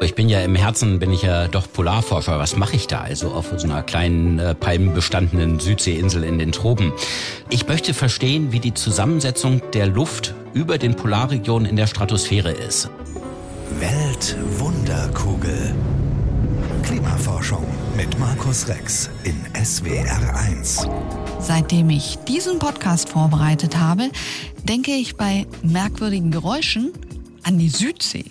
Ich bin ja im Herzen, bin ich ja doch Polarforscher. Was mache ich da also auf so einer kleinen äh, palmenbestandenen Südseeinsel in den Tropen? Ich möchte verstehen, wie die Zusammensetzung der Luft über den Polarregionen in der Stratosphäre ist. Weltwunderkugel. Klimaforschung mit Markus Rex in SWR1. Seitdem ich diesen Podcast vorbereitet habe, denke ich bei merkwürdigen Geräuschen an die Südsee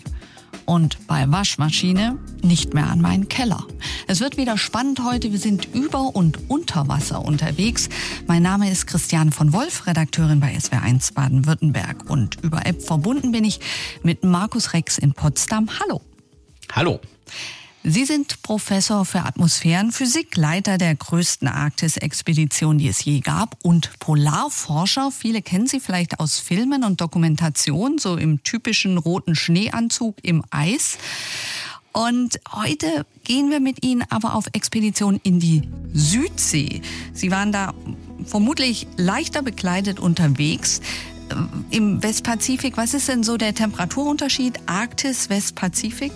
und bei Waschmaschine nicht mehr an meinen Keller. Es wird wieder spannend heute. Wir sind über und unter Wasser unterwegs. Mein Name ist Christiane von Wolf, Redakteurin bei SWR1 Baden-Württemberg. Und über App verbunden bin ich mit Markus Rex in Potsdam. Hallo. Hallo. Sie sind Professor für Atmosphärenphysik, Leiter der größten Arktis-Expedition, die es je gab, und Polarforscher. Viele kennen Sie vielleicht aus Filmen und Dokumentationen, so im typischen roten Schneeanzug im Eis. Und heute gehen wir mit Ihnen aber auf Expedition in die Südsee. Sie waren da vermutlich leichter bekleidet unterwegs. Im Westpazifik, was ist denn so der Temperaturunterschied Arktis, Westpazifik?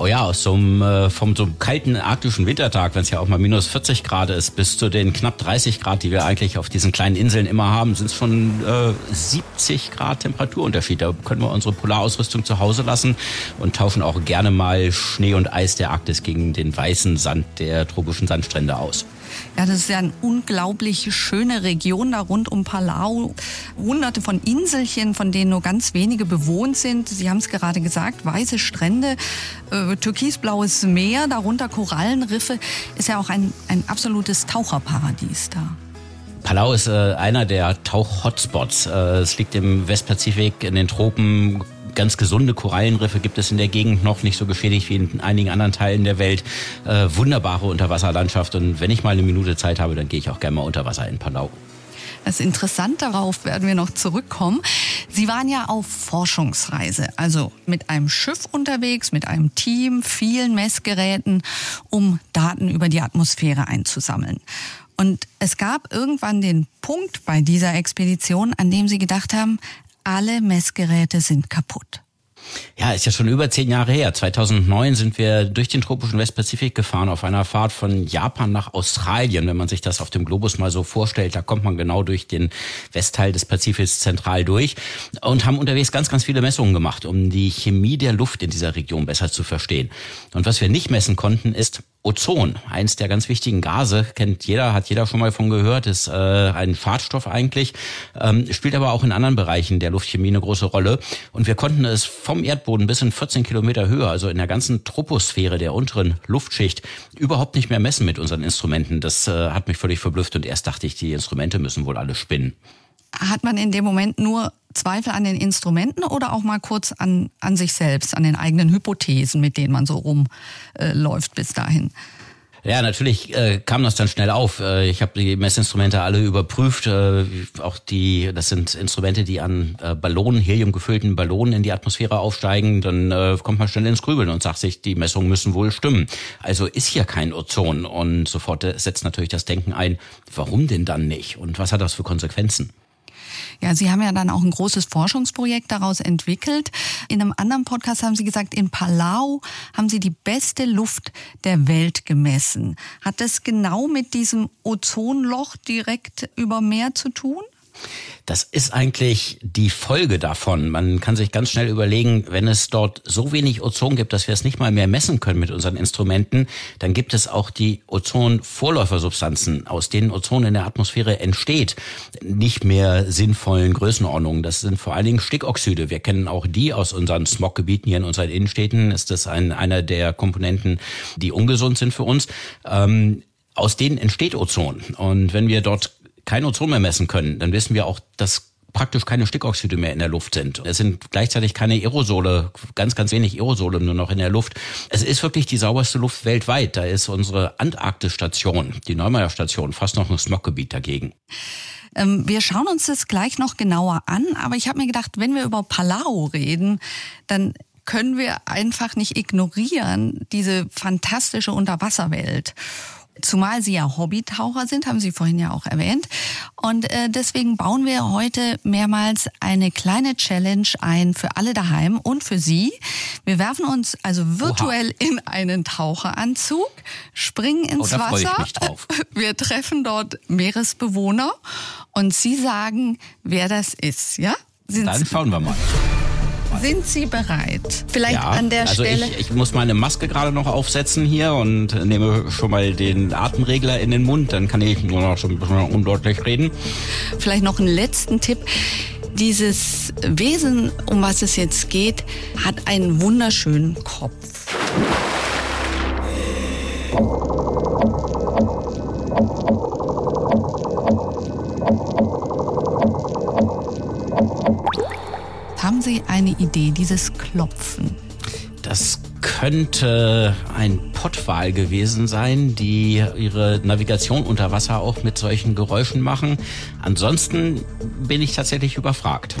Oh ja, aus so einem, äh, vom so einem kalten arktischen Wintertag, wenn es ja auch mal minus 40 Grad ist, bis zu den knapp 30 Grad, die wir eigentlich auf diesen kleinen Inseln immer haben, sind es schon äh, 70 Grad Temperaturunterschied. Da können wir unsere Polarausrüstung zu Hause lassen und tauschen auch gerne mal Schnee und Eis der Arktis gegen den weißen Sand der tropischen Sandstrände aus. Ja, das ist ja eine unglaublich schöne Region da rund um Palau. Hunderte von Inselchen, von denen nur ganz wenige bewohnt sind. Sie haben es gerade gesagt, weiße Strände, äh, türkisblaues Meer, darunter Korallenriffe. Ist ja auch ein, ein absolutes Taucherparadies da. Palau ist äh, einer der Tauch-Hotspots. Äh, es liegt im Westpazifik in den Tropen ganz gesunde Korallenriffe gibt es in der Gegend noch, nicht so geschädigt wie in einigen anderen Teilen der Welt. Äh, wunderbare Unterwasserlandschaft und wenn ich mal eine Minute Zeit habe, dann gehe ich auch gerne mal unter Wasser in Palau. Das ist interessant, darauf werden wir noch zurückkommen. Sie waren ja auf Forschungsreise, also mit einem Schiff unterwegs, mit einem Team, vielen Messgeräten, um Daten über die Atmosphäre einzusammeln. Und es gab irgendwann den Punkt bei dieser Expedition, an dem Sie gedacht haben, alle Messgeräte sind kaputt. Ja, ist ja schon über zehn Jahre her. 2009 sind wir durch den tropischen Westpazifik gefahren auf einer Fahrt von Japan nach Australien. Wenn man sich das auf dem Globus mal so vorstellt, da kommt man genau durch den Westteil des Pazifiks zentral durch und haben unterwegs ganz, ganz viele Messungen gemacht, um die Chemie der Luft in dieser Region besser zu verstehen. Und was wir nicht messen konnten, ist Ozon, eins der ganz wichtigen Gase, kennt jeder, hat jeder schon mal von gehört, ist äh, ein Schadstoff eigentlich, ähm, spielt aber auch in anderen Bereichen der Luftchemie eine große Rolle. Und wir konnten es vom Erdboden bis in 14 Kilometer Höhe, also in der ganzen Troposphäre der unteren Luftschicht, überhaupt nicht mehr messen mit unseren Instrumenten. Das äh, hat mich völlig verblüfft und erst dachte ich, die Instrumente müssen wohl alle spinnen. Hat man in dem Moment nur Zweifel an den Instrumenten oder auch mal kurz an, an sich selbst, an den eigenen Hypothesen, mit denen man so rumläuft äh, bis dahin? Ja, natürlich äh, kam das dann schnell auf. Äh, ich habe die Messinstrumente alle überprüft. Äh, auch die, das sind Instrumente, die an äh, Ballonen, heliumgefüllten Ballonen in die Atmosphäre aufsteigen. Dann äh, kommt man schnell ins Grübeln und sagt sich, die Messungen müssen wohl stimmen. Also ist hier kein Ozon. Und sofort äh, setzt natürlich das Denken ein, warum denn dann nicht? Und was hat das für Konsequenzen? Ja, Sie haben ja dann auch ein großes Forschungsprojekt daraus entwickelt. In einem anderen Podcast haben Sie gesagt, in Palau haben Sie die beste Luft der Welt gemessen. Hat das genau mit diesem Ozonloch direkt über Meer zu tun? Das ist eigentlich die Folge davon. Man kann sich ganz schnell überlegen, wenn es dort so wenig Ozon gibt, dass wir es nicht mal mehr messen können mit unseren Instrumenten, dann gibt es auch die Ozon-Vorläufersubstanzen, aus denen Ozon in der Atmosphäre entsteht, nicht mehr sinnvollen Größenordnungen. Das sind vor allen Dingen Stickoxide. Wir kennen auch die aus unseren Smoggebieten hier in unseren Innenstädten. Ist das ein, einer der Komponenten, die ungesund sind für uns? Ähm, aus denen entsteht Ozon. Und wenn wir dort kein Ozon mehr messen können, dann wissen wir auch, dass praktisch keine Stickoxide mehr in der Luft sind. Es sind gleichzeitig keine Aerosole, ganz, ganz wenig Aerosole nur noch in der Luft. Es ist wirklich die sauberste Luft weltweit. Da ist unsere Antarktis-Station, die Neumeier-Station, fast noch ein Smoggebiet dagegen. Ähm, wir schauen uns das gleich noch genauer an, aber ich habe mir gedacht, wenn wir über Palau reden, dann können wir einfach nicht ignorieren diese fantastische Unterwasserwelt. Zumal Sie ja Hobbytaucher sind, haben Sie vorhin ja auch erwähnt. Und äh, deswegen bauen wir heute mehrmals eine kleine Challenge ein für alle daheim und für Sie. Wir werfen uns also virtuell Oha. in einen Taucheranzug, springen ins oh, Wasser. Wir treffen dort Meeresbewohner und Sie sagen, wer das ist, ja? Sind Dann schauen wir mal. Sind Sie bereit? Vielleicht ja, an der also Stelle. Ich, ich muss meine Maske gerade noch aufsetzen hier und nehme schon mal den Atemregler in den Mund. Dann kann ich nur noch so ein bisschen undeutlich reden. Vielleicht noch einen letzten Tipp. Dieses Wesen, um was es jetzt geht, hat einen wunderschönen Kopf. Sie eine Idee, dieses Klopfen? Das könnte ein Pottwal gewesen sein, die ihre Navigation unter Wasser auch mit solchen Geräuschen machen. Ansonsten bin ich tatsächlich überfragt.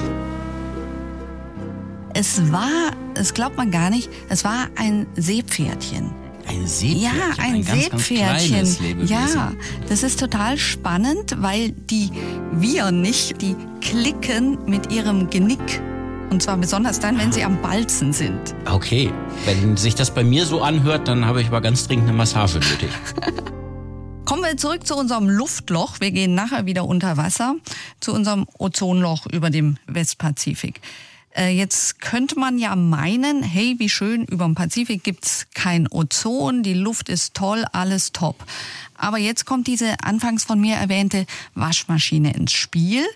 Es war, es glaubt man gar nicht, es war ein Seepferdchen. Ein Seepferdchen. Ja, ein, ein ganz, Seepferdchen. Ganz ja, das ist total spannend, weil die wir nicht, die klicken mit ihrem Genick und zwar besonders dann, wenn sie am Balzen sind. Okay, wenn sich das bei mir so anhört, dann habe ich aber ganz dringend eine Massage nötig. Kommen wir zurück zu unserem Luftloch. Wir gehen nachher wieder unter Wasser zu unserem Ozonloch über dem Westpazifik. Äh, jetzt könnte man ja meinen, hey, wie schön, über dem Pazifik gibt's kein Ozon, die Luft ist toll, alles top. Aber jetzt kommt diese anfangs von mir erwähnte Waschmaschine ins Spiel.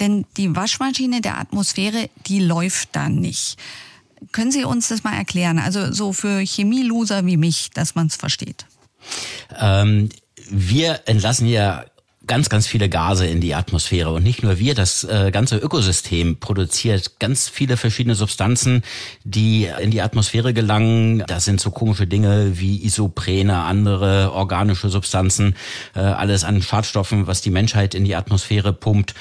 Denn die Waschmaschine der Atmosphäre, die läuft dann nicht. Können Sie uns das mal erklären? Also so für Chemieloser wie mich, dass man es versteht. Ähm, wir entlassen ja ganz, ganz viele Gase in die Atmosphäre. Und nicht nur wir, das äh, ganze Ökosystem produziert ganz viele verschiedene Substanzen, die in die Atmosphäre gelangen. Das sind so komische Dinge wie Isoprene, andere organische Substanzen, äh, alles an Schadstoffen, was die Menschheit in die Atmosphäre pumpt.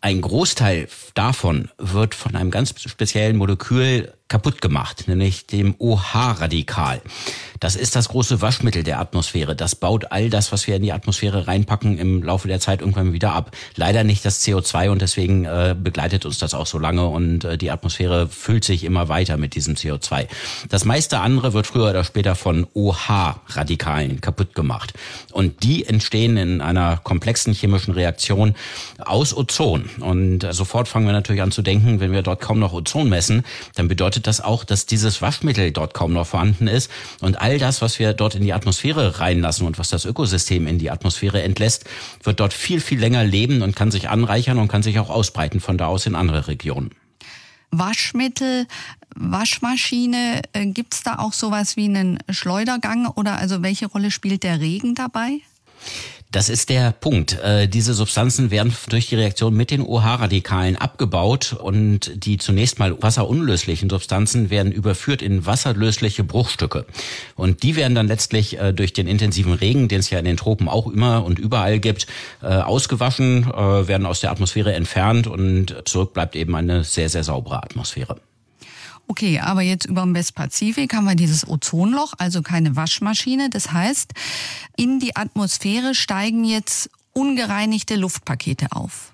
Ein Großteil davon wird von einem ganz speziellen Molekül kaputt gemacht, nämlich dem OH-Radikal. Das ist das große Waschmittel der Atmosphäre. Das baut all das, was wir in die Atmosphäre reinpacken, im Laufe der Zeit irgendwann wieder ab. Leider nicht das CO2 und deswegen äh, begleitet uns das auch so lange und äh, die Atmosphäre füllt sich immer weiter mit diesem CO2. Das meiste andere wird früher oder später von OH-Radikalen kaputt gemacht. Und die entstehen in einer komplexen chemischen Reaktion aus Ozon. Und äh, sofort fangen wir natürlich an zu denken, wenn wir dort kaum noch Ozon messen, dann bedeutet das auch, dass dieses Waschmittel dort kaum noch vorhanden ist und all das, was wir dort in die Atmosphäre reinlassen und was das Ökosystem in die Atmosphäre entlässt, wird dort viel, viel länger leben und kann sich anreichern und kann sich auch ausbreiten von da aus in andere Regionen. Waschmittel, Waschmaschine, äh, gibt's da auch sowas wie einen Schleudergang oder also welche Rolle spielt der Regen dabei? Das ist der Punkt. Äh, diese Substanzen werden durch die Reaktion mit den OH-Radikalen abgebaut und die zunächst mal wasserunlöslichen Substanzen werden überführt in wasserlösliche Bruchstücke. Und die werden dann letztlich äh, durch den intensiven Regen, den es ja in den Tropen auch immer und überall gibt, äh, ausgewaschen, werden aus der Atmosphäre entfernt und zurück bleibt eben eine sehr, sehr saubere Atmosphäre. Okay, aber jetzt über dem Westpazifik haben wir dieses Ozonloch, also keine Waschmaschine. Das heißt, in die Atmosphäre steigen jetzt ungereinigte Luftpakete auf.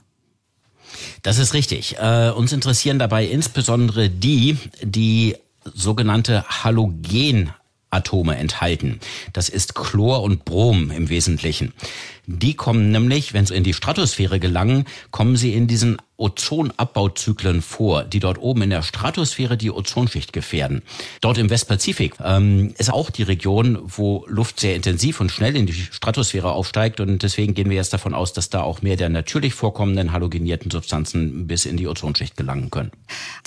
Das ist richtig. Äh, uns interessieren dabei insbesondere die, die sogenannte Halogenatome enthalten. Das ist Chlor und Brom im Wesentlichen. Die kommen nämlich, wenn sie in die Stratosphäre gelangen, kommen sie in diesen Ozonabbauzyklen vor, die dort oben in der Stratosphäre die Ozonschicht gefährden. Dort im Westpazifik ähm, ist auch die Region, wo Luft sehr intensiv und schnell in die Stratosphäre aufsteigt und deswegen gehen wir jetzt davon aus, dass da auch mehr der natürlich vorkommenden halogenierten Substanzen bis in die Ozonschicht gelangen können.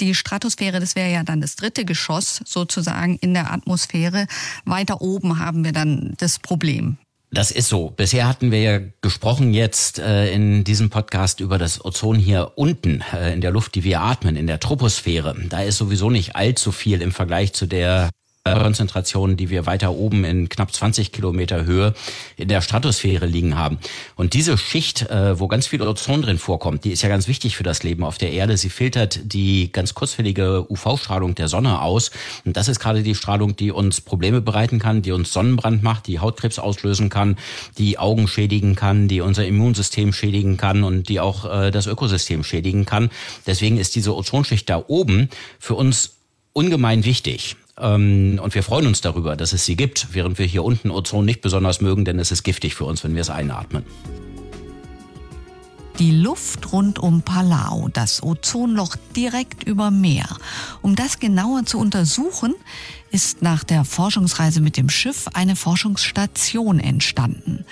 Die Stratosphäre, das wäre ja dann das dritte Geschoss sozusagen in der Atmosphäre. Weiter oben haben wir dann das Problem. Das ist so. Bisher hatten wir ja gesprochen jetzt äh, in diesem Podcast über das Ozon hier unten äh, in der Luft, die wir atmen, in der Troposphäre. Da ist sowieso nicht allzu viel im Vergleich zu der Konzentrationen, die wir weiter oben in knapp 20 Kilometer Höhe in der Stratosphäre liegen haben. Und diese Schicht, äh, wo ganz viel Ozon drin vorkommt, die ist ja ganz wichtig für das Leben auf der Erde. Sie filtert die ganz kurzfällige UV-Strahlung der Sonne aus. Und das ist gerade die Strahlung, die uns Probleme bereiten kann, die uns Sonnenbrand macht, die Hautkrebs auslösen kann, die Augen schädigen kann, die unser Immunsystem schädigen kann und die auch äh, das Ökosystem schädigen kann. Deswegen ist diese Ozonschicht da oben für uns ungemein wichtig. Ähm, und wir freuen uns darüber, dass es sie gibt, während wir hier unten Ozon nicht besonders mögen, denn es ist giftig für uns, wenn wir es einatmen. Die Luft rund um Palau, das Ozonloch direkt über Meer. Um das genauer zu untersuchen, ist nach der Forschungsreise mit dem Schiff eine Forschungsstation entstanden.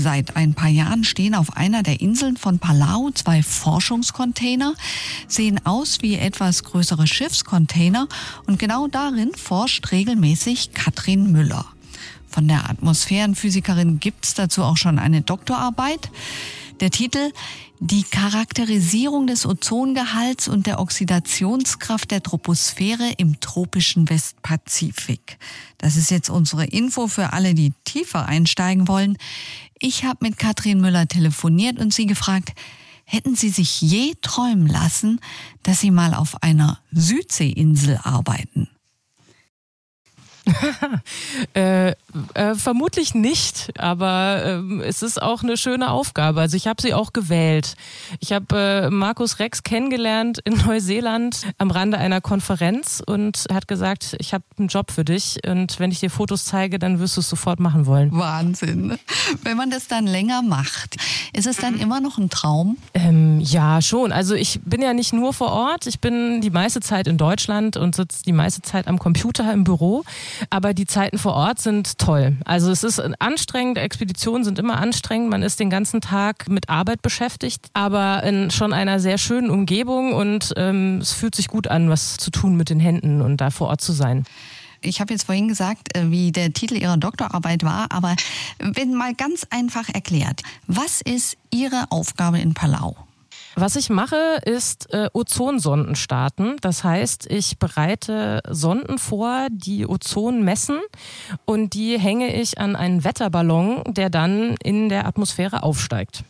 Seit ein paar Jahren stehen auf einer der Inseln von Palau zwei Forschungscontainer, sehen aus wie etwas größere Schiffscontainer und genau darin forscht regelmäßig Katrin Müller. Von der Atmosphärenphysikerin gibt's dazu auch schon eine Doktorarbeit. Der Titel Die Charakterisierung des Ozongehalts und der Oxidationskraft der Troposphäre im tropischen Westpazifik. Das ist jetzt unsere Info für alle, die tiefer einsteigen wollen. Ich habe mit Katrin Müller telefoniert und sie gefragt, hätten Sie sich je träumen lassen, dass Sie mal auf einer Südseeinsel arbeiten? äh, äh, vermutlich nicht, aber äh, es ist auch eine schöne Aufgabe. Also ich habe sie auch gewählt. Ich habe äh, Markus Rex kennengelernt in Neuseeland am Rande einer Konferenz und hat gesagt, ich habe einen Job für dich und wenn ich dir Fotos zeige, dann wirst du es sofort machen wollen. Wahnsinn. Wenn man das dann länger macht, ist es dann immer noch ein Traum? Ähm, ja, schon. Also ich bin ja nicht nur vor Ort, ich bin die meiste Zeit in Deutschland und sitze die meiste Zeit am Computer im Büro. Aber die Zeiten vor Ort sind toll. Also es ist anstrengend, Expeditionen sind immer anstrengend, man ist den ganzen Tag mit Arbeit beschäftigt, aber in schon einer sehr schönen Umgebung und ähm, es fühlt sich gut an, was zu tun mit den Händen und da vor Ort zu sein. Ich habe jetzt vorhin gesagt, äh, wie der Titel Ihrer Doktorarbeit war, aber wenn mal ganz einfach erklärt, was ist Ihre Aufgabe in Palau? Was ich mache, ist äh, Ozonsonden starten. Das heißt, ich bereite Sonden vor, die Ozon messen und die hänge ich an einen Wetterballon, der dann in der Atmosphäre aufsteigt.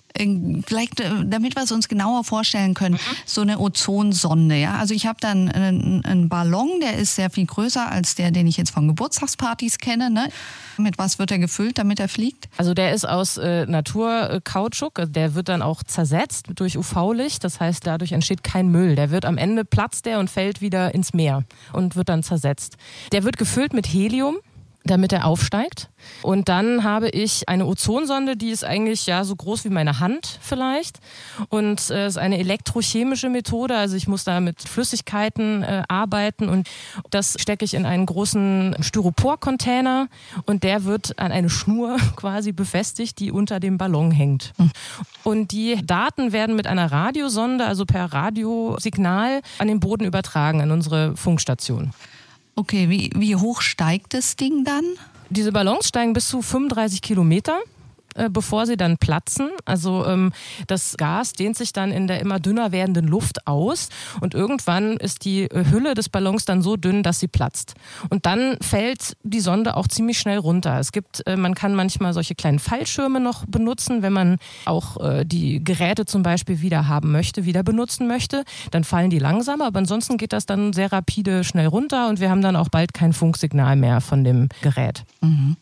Vielleicht, äh, damit wir es uns genauer vorstellen können, mhm. so eine Ozonsonde. Ja? Also ich habe dann einen, einen, Ballon, der ist sehr viel größer als der, den ich jetzt von Geburtstagspartys kenne. Ne? Mit was wird er gefüllt, damit er fliegt? Also der ist aus äh, Naturkautschuk. Der wird dann auch zersetzt durch UV-Licht. Das heißt, dadurch entsteht kein Müll. Der wird am Ende platzt der und fällt wieder ins Meer und wird dann zersetzt. Der wird gefüllt mit Helium damit er aufsteigt. Und dann habe ich eine Ozonsonde, die ist eigentlich ja so groß wie meine Hand vielleicht. Und es äh, ist eine elektrochemische Methode, also ich muss da mit Flüssigkeiten äh, arbeiten und das stecke ich in einen großen Styropor-Container und der wird an eine Schnur quasi befestigt, die unter dem Ballon hängt. Und die Daten werden mit einer Radiosonde, also per Radiosignal, an den Boden übertragen, an unsere Funkstation. Okay, wie, wie hoch steigt das Ding dann? Diese Ballons steigen bis zu 35 Kilometer. Äh, bevor sie dann platzen. Also ähm, das Gas dehnt sich dann in der immer dünner werdenden Luft aus und irgendwann ist die äh, Hülle des Ballons dann so dünn, dass sie platzt. Und dann fällt die Sonde auch ziemlich schnell runter. Es gibt, äh, man kann manchmal solche kleinen Fallschirme noch benutzen, wenn man auch äh, die Geräte zum Beispiel wieder haben möchte, wieder benutzen möchte. Dann fallen die langsamer, aber ansonsten geht das dann sehr rapide schnell runter und wir haben dann auch bald kein Funksignal mehr von dem Gerät. Mhm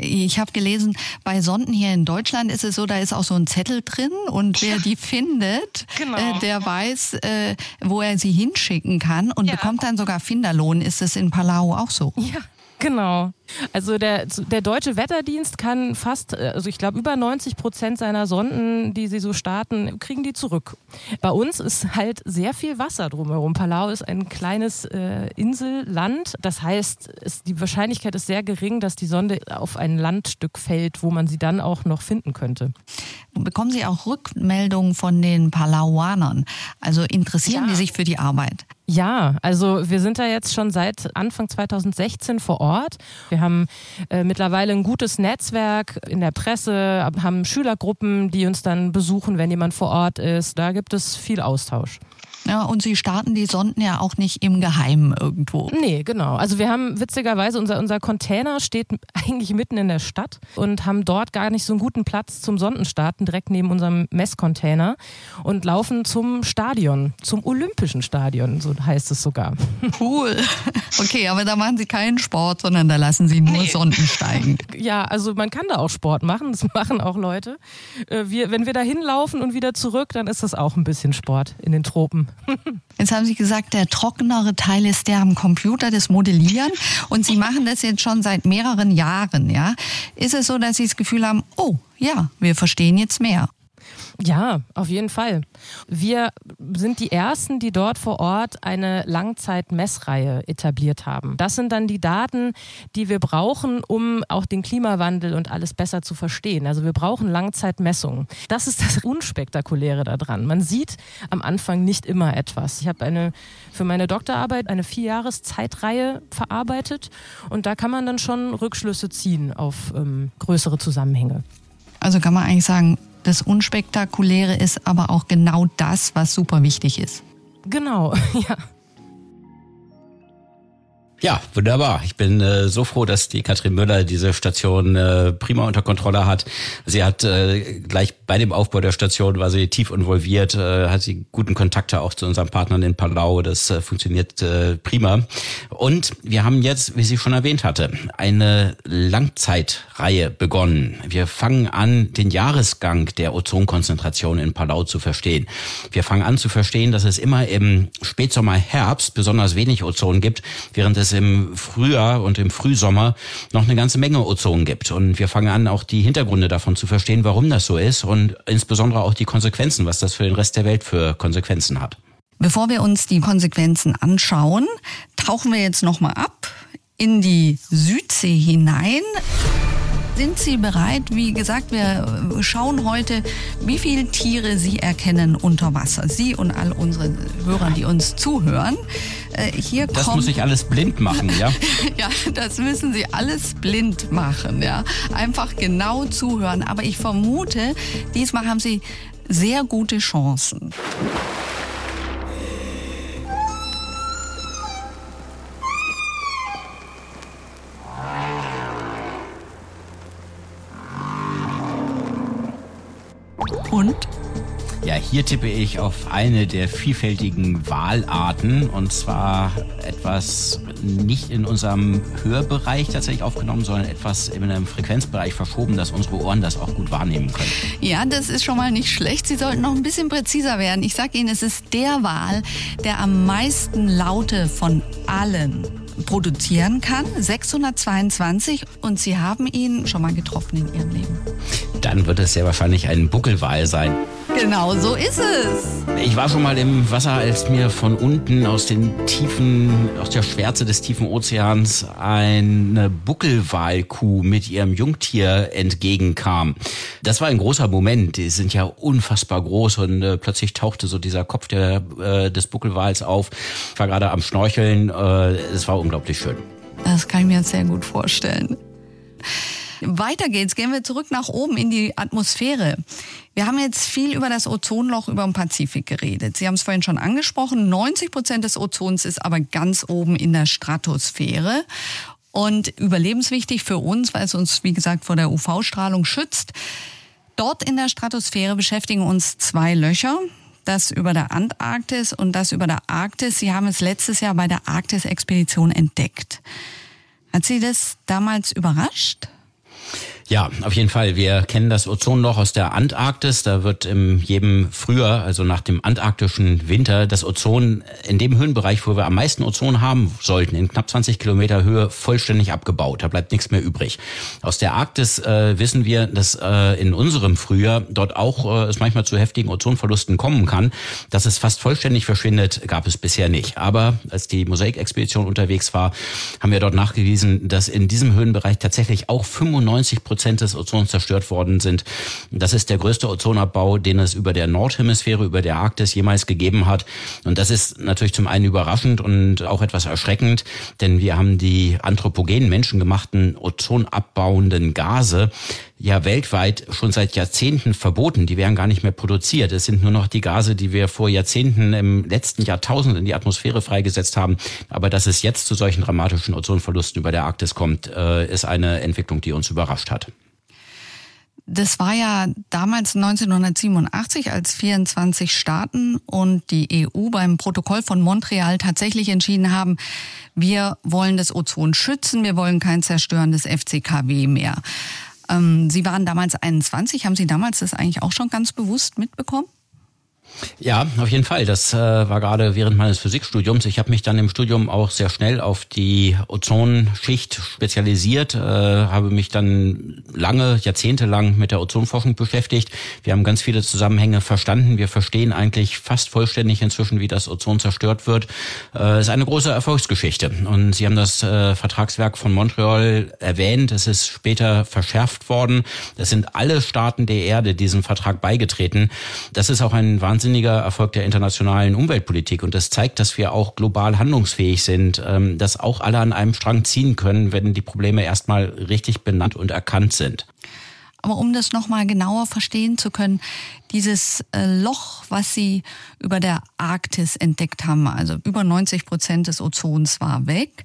ich habe gelesen, bei Sonden hier in Deutschland ist es so, da ist auch so ein Zettel drin und wer die findet, genau. äh, der weiß, äh, wo er sie hinschicken kann und ja. bekommt dann sogar Finderlohn. Ist es in Palau auch so? Ja. Genau. Also der, der deutsche Wetterdienst kann fast, also ich glaube über 90 Prozent seiner Sonden, die sie so starten, kriegen die zurück. Bei uns ist halt sehr viel Wasser drumherum. Palau ist ein kleines äh, Inselland. Das heißt, es, die Wahrscheinlichkeit ist sehr gering, dass die Sonde auf ein Landstück fällt, wo man sie dann auch noch finden könnte. Bekommen Sie auch Rückmeldungen von den Palauanern? Also interessieren ja. die sich für die Arbeit? Ja, also wir sind da jetzt schon seit Anfang 2016 vor Ort. Wir haben äh, mittlerweile ein gutes Netzwerk in der Presse, haben Schülergruppen, die uns dann besuchen, wenn jemand vor Ort ist. Da gibt es viel Austausch. Ja, und Sie starten die Sonden ja auch nicht im Geheimen irgendwo. Nee, genau. Also wir haben witzigerweise, unser, unser Container steht eigentlich mitten in der Stadt und haben dort gar nicht so einen guten Platz zum Sondenstarten, direkt neben unserem Messcontainer und laufen zum Stadion, zum Olympischen Stadion, so heißt es sogar. Cool. Okay, aber da machen Sie keinen Sport, sondern da lassen Sie nur nee. Sonden steigen. Ja, also man kann da auch Sport machen, das machen auch Leute. Äh, wir, wenn wir da hinlaufen und wieder zurück, dann ist das auch ein bisschen Sport in den Tropen. Jetzt haben Sie gesagt, der trockenere Teil ist der am Computer, das Modellieren. Und Sie machen das jetzt schon seit mehreren Jahren, ja? Ist es so, dass Sie das Gefühl haben, oh, ja, wir verstehen jetzt mehr? Ja, auf jeden Fall. Wir sind die Ersten, die dort vor Ort eine Langzeitmessreihe etabliert haben. Das sind dann die Daten, die wir brauchen, um auch den Klimawandel und alles besser zu verstehen. Also wir brauchen Langzeitmessungen. Das ist das Unspektakuläre daran. Man sieht am Anfang nicht immer etwas. Ich habe eine für meine Doktorarbeit eine Vierjahreszeitreihe verarbeitet und da kann man dann schon Rückschlüsse ziehen auf ähm, größere Zusammenhänge. Also kann man eigentlich sagen, das Unspektakuläre ist aber auch genau das, was super wichtig ist. Genau, ja. Ja, wunderbar. Ich bin äh, so froh, dass die Katrin Müller diese Station äh, prima unter Kontrolle hat. Sie hat äh, gleich bei dem Aufbau der Station war sie tief involviert, äh, hat sie guten Kontakte auch zu unseren Partnern in Palau. Das äh, funktioniert äh, prima. Und wir haben jetzt, wie sie schon erwähnt hatte, eine Langzeitreihe begonnen. Wir fangen an, den Jahresgang der Ozonkonzentration in Palau zu verstehen. Wir fangen an zu verstehen, dass es immer im Spätsommer, Herbst besonders wenig Ozon gibt, während es es im Frühjahr und im Frühsommer noch eine ganze Menge Ozon gibt. Und wir fangen an, auch die Hintergründe davon zu verstehen, warum das so ist und insbesondere auch die Konsequenzen, was das für den Rest der Welt für Konsequenzen hat. Bevor wir uns die Konsequenzen anschauen, tauchen wir jetzt nochmal ab in die Südsee hinein. Sind Sie bereit? Wie gesagt, wir schauen heute, wie viele Tiere Sie erkennen unter Wasser. Sie und all unsere Hörer, die uns zuhören. Äh, hier das kommt, muss ich alles blind machen, ja? ja, das müssen Sie alles blind machen, ja. Einfach genau zuhören. Aber ich vermute, diesmal haben Sie sehr gute Chancen. Hier tippe ich auf eine der vielfältigen Wahlarten und zwar etwas nicht in unserem Hörbereich tatsächlich aufgenommen, sondern etwas in einem Frequenzbereich verschoben, dass unsere Ohren das auch gut wahrnehmen können. Ja, das ist schon mal nicht schlecht. Sie sollten noch ein bisschen präziser werden. Ich sage Ihnen, es ist der Wahl, der am meisten Laute von allen produzieren kann. 622 und Sie haben ihn schon mal getroffen in Ihrem Leben. Dann wird es sehr wahrscheinlich ein Buckelwal sein. Genau, so ist es. Ich war schon mal im Wasser, als mir von unten aus den tiefen, aus der Schwärze des tiefen Ozeans eine Buckelwalkuh mit ihrem Jungtier entgegenkam. Das war ein großer Moment. Die sind ja unfassbar groß und äh, plötzlich tauchte so dieser Kopf der, äh, des Buckelwals auf. Ich war gerade am Schnorcheln. Äh, es war unglaublich schön. Das kann ich mir sehr gut vorstellen. Weiter geht's. Gehen wir zurück nach oben in die Atmosphäre. Wir haben jetzt viel über das Ozonloch über dem Pazifik geredet. Sie haben es vorhin schon angesprochen. 90 Prozent des Ozons ist aber ganz oben in der Stratosphäre. Und überlebenswichtig für uns, weil es uns, wie gesagt, vor der UV-Strahlung schützt. Dort in der Stratosphäre beschäftigen uns zwei Löcher. Das über der Antarktis und das über der Arktis. Sie haben es letztes Jahr bei der Arktis-Expedition entdeckt. Hat Sie das damals überrascht? Ja, auf jeden Fall. Wir kennen das Ozonloch aus der Antarktis. Da wird im jedem Frühjahr, also nach dem antarktischen Winter, das Ozon in dem Höhenbereich, wo wir am meisten Ozon haben sollten, in knapp 20 Kilometer Höhe, vollständig abgebaut. Da bleibt nichts mehr übrig. Aus der Arktis äh, wissen wir, dass äh, in unserem Frühjahr dort auch äh, es manchmal zu heftigen Ozonverlusten kommen kann. Dass es fast vollständig verschwindet, gab es bisher nicht. Aber als die Mosaikexpedition unterwegs war, haben wir dort nachgewiesen, dass in diesem Höhenbereich tatsächlich auch 95 Prozent Prozent des Ozons zerstört worden sind. Das ist der größte Ozonabbau, den es über der Nordhemisphäre, über der Arktis jemals gegeben hat. Und das ist natürlich zum einen überraschend und auch etwas erschreckend, denn wir haben die anthropogenen, menschengemachten, ozonabbauenden Gase ja weltweit schon seit Jahrzehnten verboten. Die werden gar nicht mehr produziert. Es sind nur noch die Gase, die wir vor Jahrzehnten im letzten Jahrtausend in die Atmosphäre freigesetzt haben. Aber dass es jetzt zu solchen dramatischen Ozonverlusten über der Arktis kommt, äh, ist eine Entwicklung, die uns überrascht hat. Das war ja damals 1987, als 24 Staaten und die EU beim Protokoll von Montreal tatsächlich entschieden haben, wir wollen das Ozon schützen, wir wollen kein zerstörendes FCKW mehr. Ähm, Sie waren damals 21. Haben Sie damals das eigentlich auch schon ganz bewusst mitbekommen? Ja, auf jeden Fall. Das äh, war gerade während meines Physikstudiums. Ich habe mich dann im Studium auch sehr schnell auf die Ozonschicht spezialisiert, äh, habe mich dann lange, jahrzehntelang mit der Ozonforschung beschäftigt. Wir haben ganz viele Zusammenhänge verstanden. Wir verstehen eigentlich fast vollständig inzwischen, wie das Ozon zerstört wird. Äh, ist eine große Erfolgsgeschichte. Und Sie haben das äh, Vertragswerk von Montreal erwähnt. Es ist später verschärft worden. Es sind alle Staaten der Erde diesem Vertrag beigetreten. Das ist auch ein wahnsinnig wahnsinniger Erfolg der internationalen Umweltpolitik und das zeigt, dass wir auch global handlungsfähig sind, ähm, dass auch alle an einem Strang ziehen können, wenn die Probleme erstmal richtig benannt und erkannt sind. Aber um das nochmal genauer verstehen zu können, dieses äh, Loch, was Sie über der Arktis entdeckt haben, also über 90 Prozent des Ozons war weg.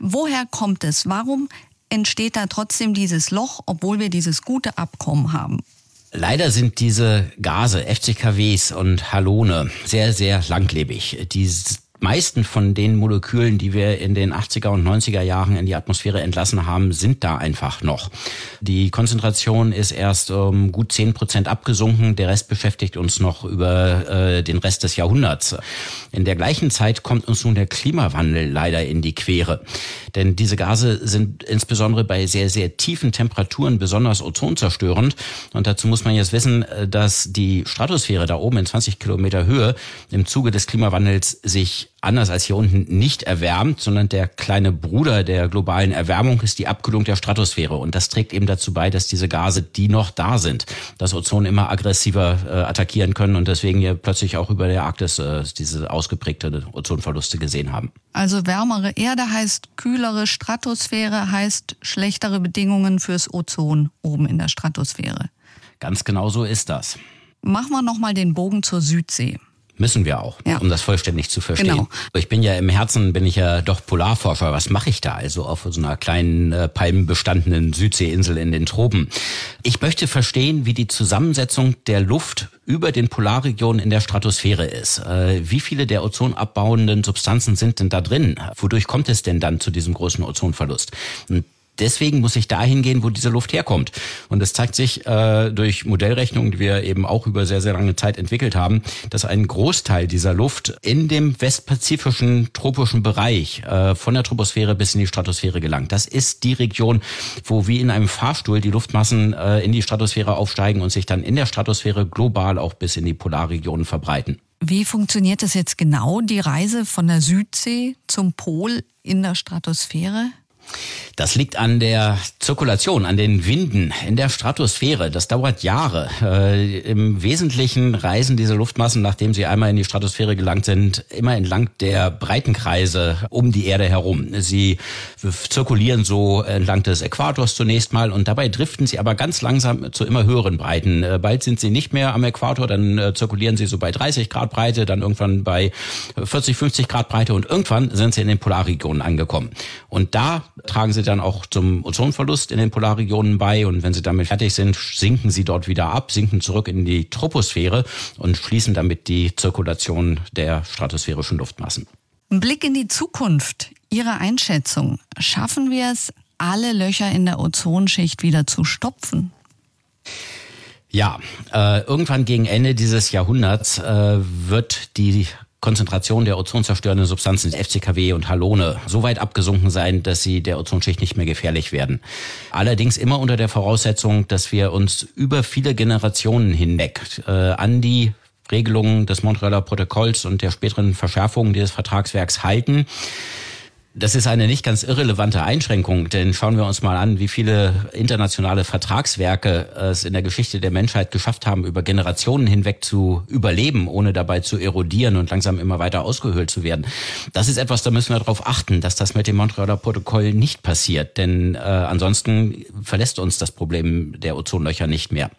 Woher kommt es? Warum entsteht da trotzdem dieses Loch, obwohl wir dieses gute Abkommen haben? Leider sind diese Gase, FCKWs und Halone, sehr, sehr langlebig. Die meisten von den Molekülen, die wir in den 80er und 90er Jahren in die Atmosphäre entlassen haben, sind da einfach noch. Die Konzentration ist erst um gut zehn Prozent abgesunken. Der Rest beschäftigt uns noch über äh, den Rest des Jahrhunderts. In der gleichen Zeit kommt uns nun der Klimawandel leider in die Quere. Denn diese Gase sind insbesondere bei sehr, sehr tiefen Temperaturen besonders ozonzerstörend. Und dazu muss man jetzt wissen, äh, dass die Stratosphäre da oben in 20 Kilometer Höhe im Zuge des Klimawandels sich anders als hier unten nicht erwärmt, sondern der kleine Bruder der globalen Erwärmung ist die Abkühlung der Stratosphäre. Und das trägt eben dazu bei, dass diese Gase, die noch da sind, das Ozon immer aggressiver äh, attackieren können und deswegen hier plötzlich auch über der Arktis äh, diese ausgeprägte Ozonverluste gesehen haben. Also wärmere Erde heißt kühlere Stratosphäre, heißt schlechtere Bedingungen fürs Ozon oben in der Stratosphäre. Ganz genau so ist das. Machen wir nochmal den Bogen zur Südsee. Müssen wir auch, ja. um das vollständig zu verstehen. Genau. Ich bin ja im Herzen, bin ich ja doch Polarforscher. Was mache ich da also auf so einer kleinen äh, palmenbestandenen Südseeinsel in den Tropen? Ich möchte verstehen, wie die Zusammensetzung der Luft über den Polarregionen in der Stratosphäre ist. Äh, wie viele der ozonabbauenden Substanzen sind denn da drin? Wodurch kommt es denn dann zu diesem großen Ozonverlust? Und deswegen muss ich dahin gehen, wo diese Luft herkommt. Und das zeigt sich äh, durch Modellrechnungen, die wir eben auch über sehr, sehr lange Zeit entwickelt haben, dass ein Großteil dieser Luft in dem westpazifischen tropischen Bereich äh, von der Troposphäre bis in die Stratosphäre gelangt. Das ist die Region, wo wie in einem Fahrstuhl die Luftmassen äh, in die Stratosphäre aufsteigen und sich dann in der Stratosphäre global auch bis in die Polarregionen verbreiten. Wie funktioniert das jetzt genau, die Reise von der Südsee zum Pol in der Stratosphäre? Das liegt an der Zirkulation, an den Winden in der Stratosphäre. Das dauert Jahre. Äh, Im Wesentlichen reisen diese Luftmassen, nachdem sie einmal in die Stratosphäre gelangt sind, immer entlang der Breitenkreise um die Erde herum. Sie zirkulieren so entlang des Äquators zunächst mal und dabei driften sie aber ganz langsam zu immer höheren Breiten. Äh, bald sind sie nicht mehr am Äquator, dann äh, zirkulieren sie so bei 30 Grad Breite, dann irgendwann bei 40, 50 Grad Breite und irgendwann sind sie in den Polarregionen angekommen. Und da tragen sie dann auch zum Ozonverlust in den Polarregionen bei und wenn sie damit fertig sind, sinken sie dort wieder ab, sinken zurück in die Troposphäre und schließen damit die Zirkulation der stratosphärischen Luftmassen. Ein Blick in die Zukunft. Ihre Einschätzung. Schaffen wir es, alle Löcher in der Ozonschicht wieder zu stopfen? Ja, äh, irgendwann gegen Ende dieses Jahrhunderts äh, wird die Konzentration der ozonzerstörenden Substanzen FCKW und Halone so weit abgesunken sein, dass sie der Ozonschicht nicht mehr gefährlich werden. Allerdings immer unter der Voraussetzung, dass wir uns über viele Generationen hinweg äh, an die Regelungen des Montrealer Protokolls und der späteren Verschärfungen dieses Vertragswerks halten. Das ist eine nicht ganz irrelevante Einschränkung, denn schauen wir uns mal an, wie viele internationale Vertragswerke es in der Geschichte der Menschheit geschafft haben, über Generationen hinweg zu überleben, ohne dabei zu erodieren und langsam immer weiter ausgehöhlt zu werden. Das ist etwas, da müssen wir darauf achten, dass das mit dem Montrealer Protokoll nicht passiert, denn äh, ansonsten verlässt uns das Problem der Ozonlöcher nicht mehr.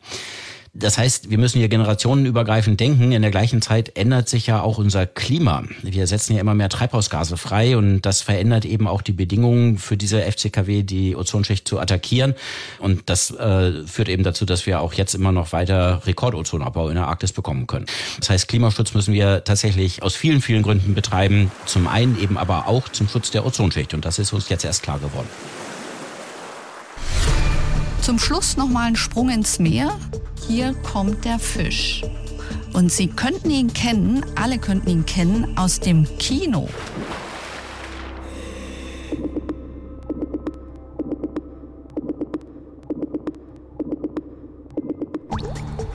Das heißt, wir müssen hier generationenübergreifend denken. In der gleichen Zeit ändert sich ja auch unser Klima. Wir setzen ja immer mehr Treibhausgase frei und das verändert eben auch die Bedingungen für diese FCKW, die Ozonschicht zu attackieren. Und das äh, führt eben dazu, dass wir auch jetzt immer noch weiter Rekordozonabbau in der Arktis bekommen können. Das heißt, Klimaschutz müssen wir tatsächlich aus vielen, vielen Gründen betreiben. Zum einen eben aber auch zum Schutz der Ozonschicht. Und das ist uns jetzt erst klar geworden. Zum Schluss noch mal ein Sprung ins Meer. Hier kommt der Fisch. Und Sie könnten ihn kennen, alle könnten ihn kennen aus dem Kino.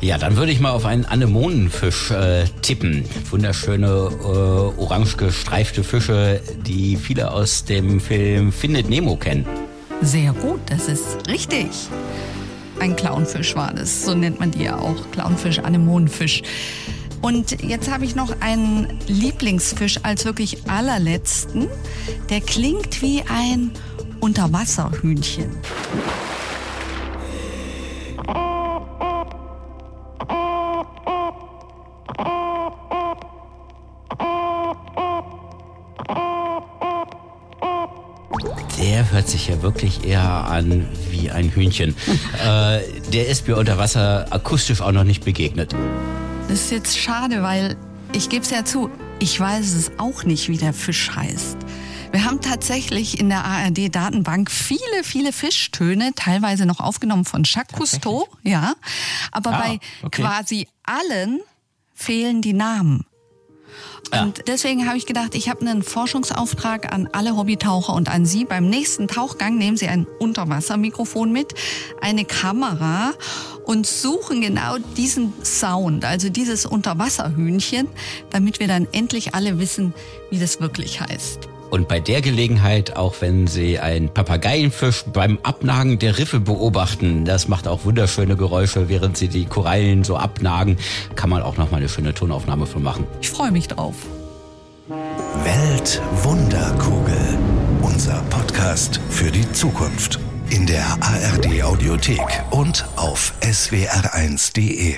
Ja, dann würde ich mal auf einen Anemonenfisch äh, tippen. Wunderschöne, äh, orange gestreifte Fische, die viele aus dem Film Findet Nemo kennen. Sehr gut, das ist richtig. Ein Clownfisch war das, so nennt man die ja auch. Clownfisch, Anemonenfisch. Und jetzt habe ich noch einen Lieblingsfisch als wirklich allerletzten. Der klingt wie ein Unterwasserhühnchen. Der hört sich ja wirklich eher an wie ein Hühnchen. äh, der ist mir unter Wasser akustisch auch noch nicht begegnet. Das ist jetzt schade, weil ich gebe es ja zu, ich weiß es auch nicht, wie der Fisch heißt. Wir haben tatsächlich in der ARD-Datenbank viele, viele Fischtöne, teilweise noch aufgenommen von Jacques Cousteau, ja. Aber Ah, bei okay. quasi allen fehlen die Namen. Ja. Und deswegen habe ich gedacht, ich habe einen Forschungsauftrag an alle Hobbytaucher und an Sie. Beim nächsten Tauchgang nehmen Sie ein Unterwassermikrofon mit, eine Kamera und suchen genau diesen Sound, also dieses Unterwasserhühnchen, damit wir dann endlich alle wissen, wie das wirklich heißt. Und bei der Gelegenheit, auch wenn Sie einen Papageienfisch beim Abnagen der Riffe beobachten, das macht auch wunderschöne Geräusche, während Sie die Korallen so abnagen, kann man auch noch mal eine schöne Tonaufnahme von machen. Ich freue mich drauf. Weltwunderkugel. Unser Podcast für die Zukunft. In der ARD Audiothek und auf swr1.de.